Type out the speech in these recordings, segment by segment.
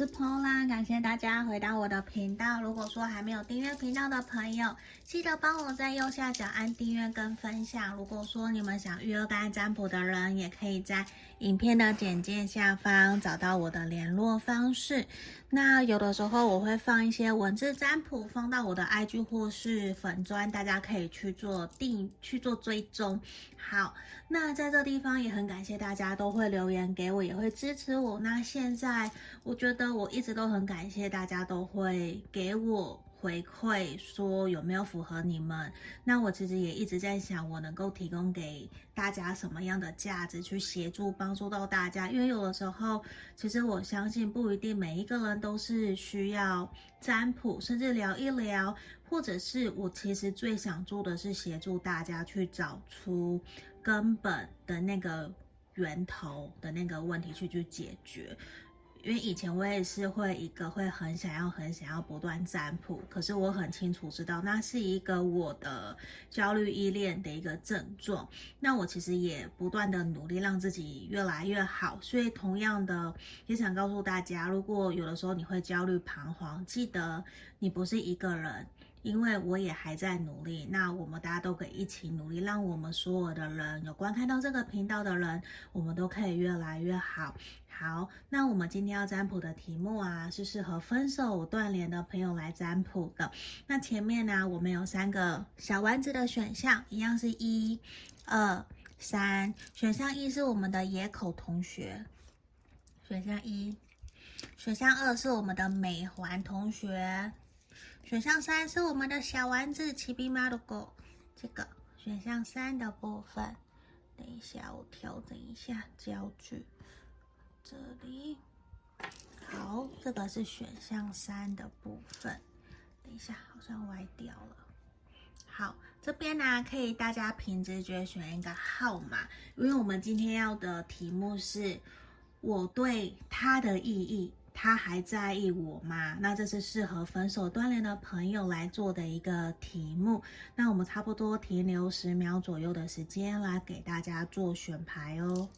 是 Pola，感谢大家回到我的频道。如果说还没有订阅频道的朋友，记得帮我在右下角按订阅跟分享。如果说你们想预约干占卜的人，也可以在影片的简介下方找到我的联络方式。那有的时候我会放一些文字占卜，放到我的 IG 或是粉专，大家可以去做定去做追踪。好，那在这地方也很感谢大家都会留言给我，也会支持我。那现在我觉得我一直都很感谢大家都会给我回馈，说有没有符合你们。那我其实也一直在想，我能够提供给大家什么样的价值，去协助帮助到大家。因为有的时候，其实我相信不一定每一个人都是需要占卜，甚至聊一聊。或者是我其实最想做的是协助大家去找出根本的那个源头的那个问题去去解决，因为以前我也是会一个会很想要很想要不断占卜，可是我很清楚知道那是一个我的焦虑依恋的一个症状，那我其实也不断的努力让自己越来越好，所以同样的也想告诉大家，如果有的时候你会焦虑彷徨，记得你不是一个人。因为我也还在努力，那我们大家都可以一起努力，让我们所有的人有观看到这个频道的人，我们都可以越来越好。好，那我们今天要占卜的题目啊，是适合分手断联的朋友来占卜的。那前面呢，我们有三个小丸子的选项，一样是一、二、三。选项一是我们的野口同学，选项一。选项二是我们的美环同学。选项三是我们的小丸子奇比马的狗，这个选项三的部分，等一下我调整一下焦距，这里，好，这个是选项三的部分，等一下好像歪掉了，好，这边呢可以大家凭直觉选一个号码，因为我们今天要的题目是我对它的意义。他还在意我吗？那这是适合分手锻炼的朋友来做的一个题目。那我们差不多停留十秒左右的时间来给大家做选牌哦。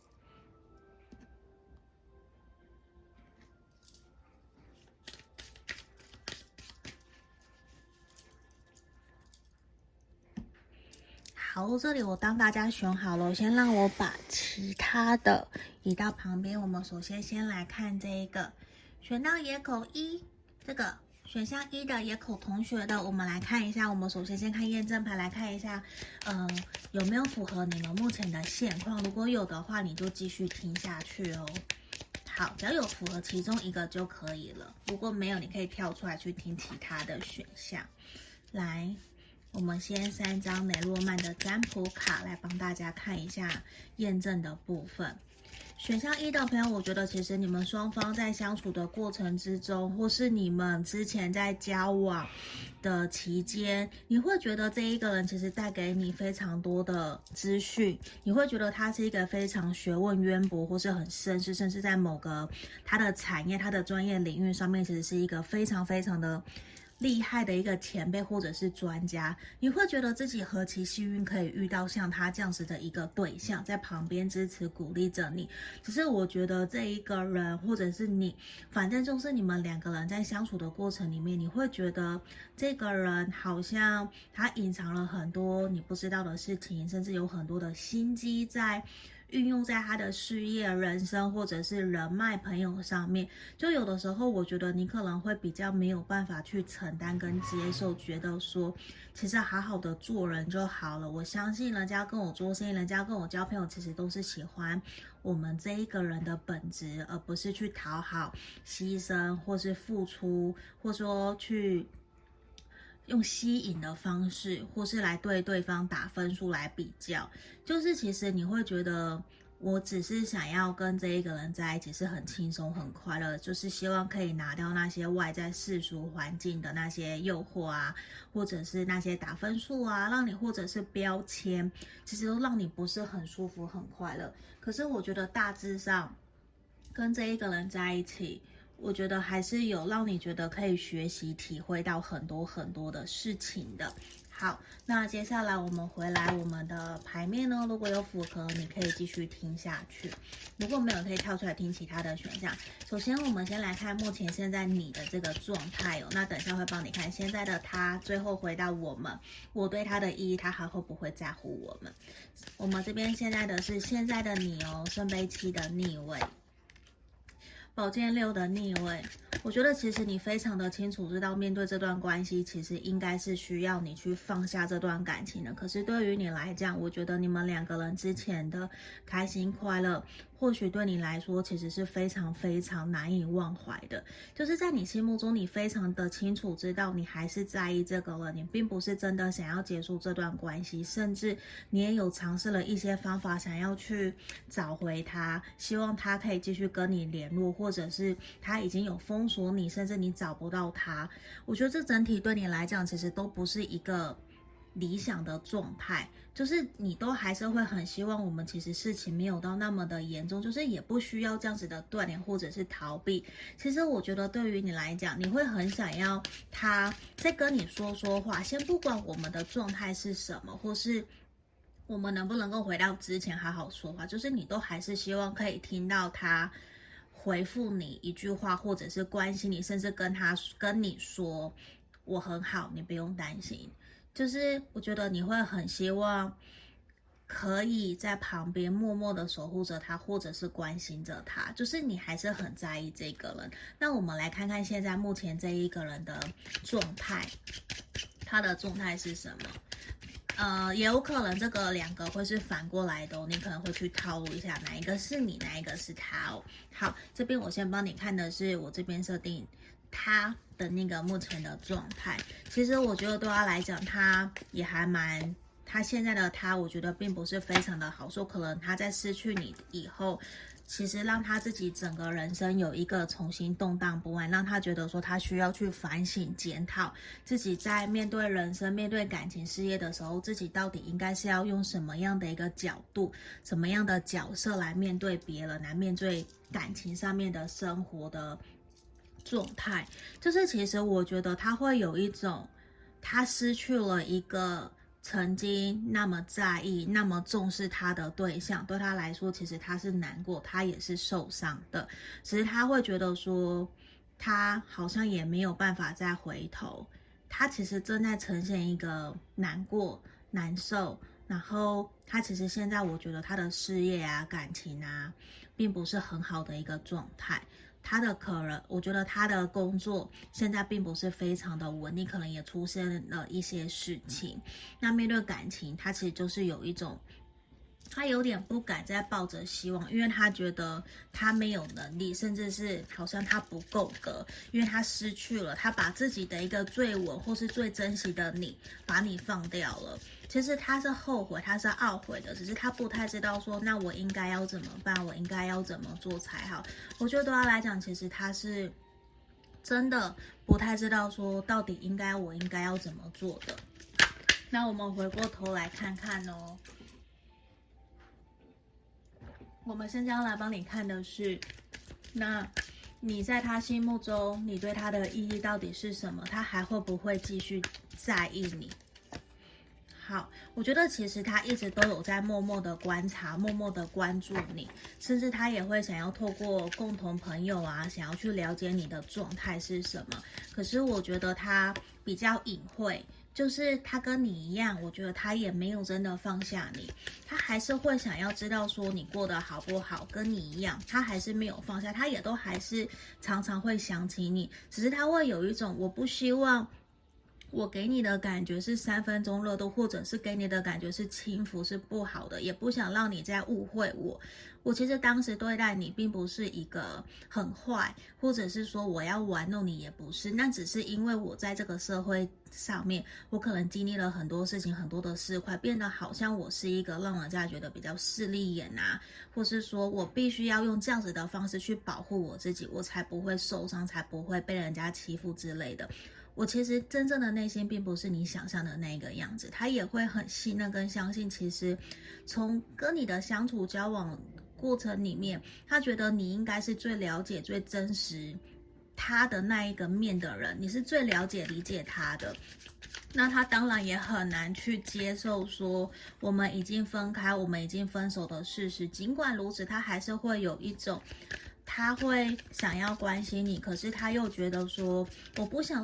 好，这里我当大家选好了，先让我把其他的移到旁边。我们首先先来看这一个。选到野口一这个选项一的野口同学的，我们来看一下。我们首先先看验证牌，来看一下，嗯、呃，有没有符合你们目前的现况？如果有的话，你就继续听下去哦。好，只要有符合其中一个就可以了。如果没有，你可以跳出来去听其他的选项。来，我们先三张雷诺曼的占卜卡来帮大家看一下验证的部分。选项一的朋友，我觉得其实你们双方在相处的过程之中，或是你们之前在交往的期间，你会觉得这一个人其实带给你非常多的资讯，你会觉得他是一个非常学问渊博，或是很绅士，甚至在某个他的产业、他的专业领域上面，其实是一个非常非常的。厉害的一个前辈或者是专家，你会觉得自己何其幸运，可以遇到像他这样子的一个对象，在旁边支持鼓励着你。只是我觉得这一个人或者是你，反正就是你们两个人在相处的过程里面，你会觉得这个人好像他隐藏了很多你不知道的事情，甚至有很多的心机在。运用在他的事业、人生或者是人脉、朋友上面，就有的时候，我觉得你可能会比较没有办法去承担跟接受，觉得说，其实好好的做人就好了。我相信人家跟我做生意，人家跟我交朋友，其实都是喜欢我们这一个人的本质，而不是去讨好、牺牲或是付出，或说去。用吸引的方式，或是来对对方打分数来比较，就是其实你会觉得，我只是想要跟这一个人在一起是很轻松很快乐，就是希望可以拿掉那些外在世俗环境的那些诱惑啊，或者是那些打分数啊，让你或者是标签，其实都让你不是很舒服很快乐。可是我觉得大致上跟这一个人在一起。我觉得还是有让你觉得可以学习、体会到很多很多的事情的。好，那接下来我们回来我们的牌面呢，如果有符合，你可以继续听下去；如果没有，可以跳出来听其他的选项。首先，我们先来看目前现在你的这个状态哦。那等下会帮你看现在的他，最后回到我们，我对他的意义，他还会不会在乎我们？我们这边现在的是现在的你哦，圣杯七的逆位。宝剑六的逆位，我觉得其实你非常的清楚知道，面对这段关系，其实应该是需要你去放下这段感情的。可是对于你来讲，我觉得你们两个人之前的开心快乐。或许对你来说，其实是非常非常难以忘怀的。就是在你心目中，你非常的清楚知道，你还是在意这个了，你并不是真的想要结束这段关系，甚至你也有尝试了一些方法，想要去找回他，希望他可以继续跟你联络，或者是他已经有封锁你，甚至你找不到他。我觉得这整体对你来讲，其实都不是一个。理想的状态，就是你都还是会很希望我们其实事情没有到那么的严重，就是也不需要这样子的断联或者是逃避。其实我觉得对于你来讲，你会很想要他再跟你说说话，先不管我们的状态是什么，或是我们能不能够回到之前好好说话，就是你都还是希望可以听到他回复你一句话，或者是关心你，甚至跟他跟你说我很好，你不用担心。就是我觉得你会很希望可以在旁边默默的守护着他，或者是关心着他。就是你还是很在意这个人。那我们来看看现在目前这一个人的状态，他的状态是什么？呃，也有可能这个两个会是反过来的哦，你可能会去套路一下哪一个是你，哪一个是他哦。好，这边我先帮你看的是我这边设定。他的那个目前的状态，其实我觉得对他来讲，他也还蛮，他现在的他，我觉得并不是非常的好。说可能他在失去你以后，其实让他自己整个人生有一个重新动荡不安，让他觉得说他需要去反省检讨自己在面对人生、面对感情、事业的时候，自己到底应该是要用什么样的一个角度、什么样的角色来面对别人，来面对感情上面的生活的。状态就是，其实我觉得他会有一种，他失去了一个曾经那么在意、那么重视他的对象，对他来说，其实他是难过，他也是受伤的。其实他会觉得说，他好像也没有办法再回头，他其实正在呈现一个难过、难受，然后他其实现在我觉得他的事业啊、感情啊，并不是很好的一个状态。他的可能，我觉得他的工作现在并不是非常的稳定，可能也出现了一些事情。那面对感情，他其实就是有一种。他有点不敢再抱着希望，因为他觉得他没有能力，甚至是好像他不够格，因为他失去了，他把自己的一个最稳或是最珍惜的你，把你放掉了。其实他是后悔，他是懊悔的，只是他不太知道说，那我应该要怎么办？我应该要怎么做才好？我觉得对他来讲，其实他是真的不太知道说，到底应该我应该要怎么做的。那我们回过头来看看哦。我们现在要来帮你看的是，那你在他心目中，你对他的意义到底是什么？他还会不会继续在意你？好，我觉得其实他一直都有在默默的观察，默默的关注你，甚至他也会想要透过共同朋友啊，想要去了解你的状态是什么。可是我觉得他比较隐晦。就是他跟你一样，我觉得他也没有真的放下你，他还是会想要知道说你过得好不好，跟你一样，他还是没有放下，他也都还是常常会想起你，只是他会有一种我不希望。我给你的感觉是三分钟热度，或者是给你的感觉是轻浮，是不好的，也不想让你再误会我。我其实当时对待你并不是一个很坏，或者是说我要玩弄你，也不是。那只是因为我在这个社会上面，我可能经历了很多事情，很多的事块，变得好像我是一个让人家觉得比较势利眼啊，或是说我必须要用这样子的方式去保护我自己，我才不会受伤，才不会被人家欺负之类的。我其实真正的内心并不是你想象的那个样子，他也会很信任跟相信。其实，从跟你的相处交往过程里面，他觉得你应该是最了解、最真实他的那一个面的人，你是最了解理解他的。那他当然也很难去接受说我们已经分开，我们已经分手的事实。尽管如此，他还是会有一种，他会想要关心你，可是他又觉得说我不想让。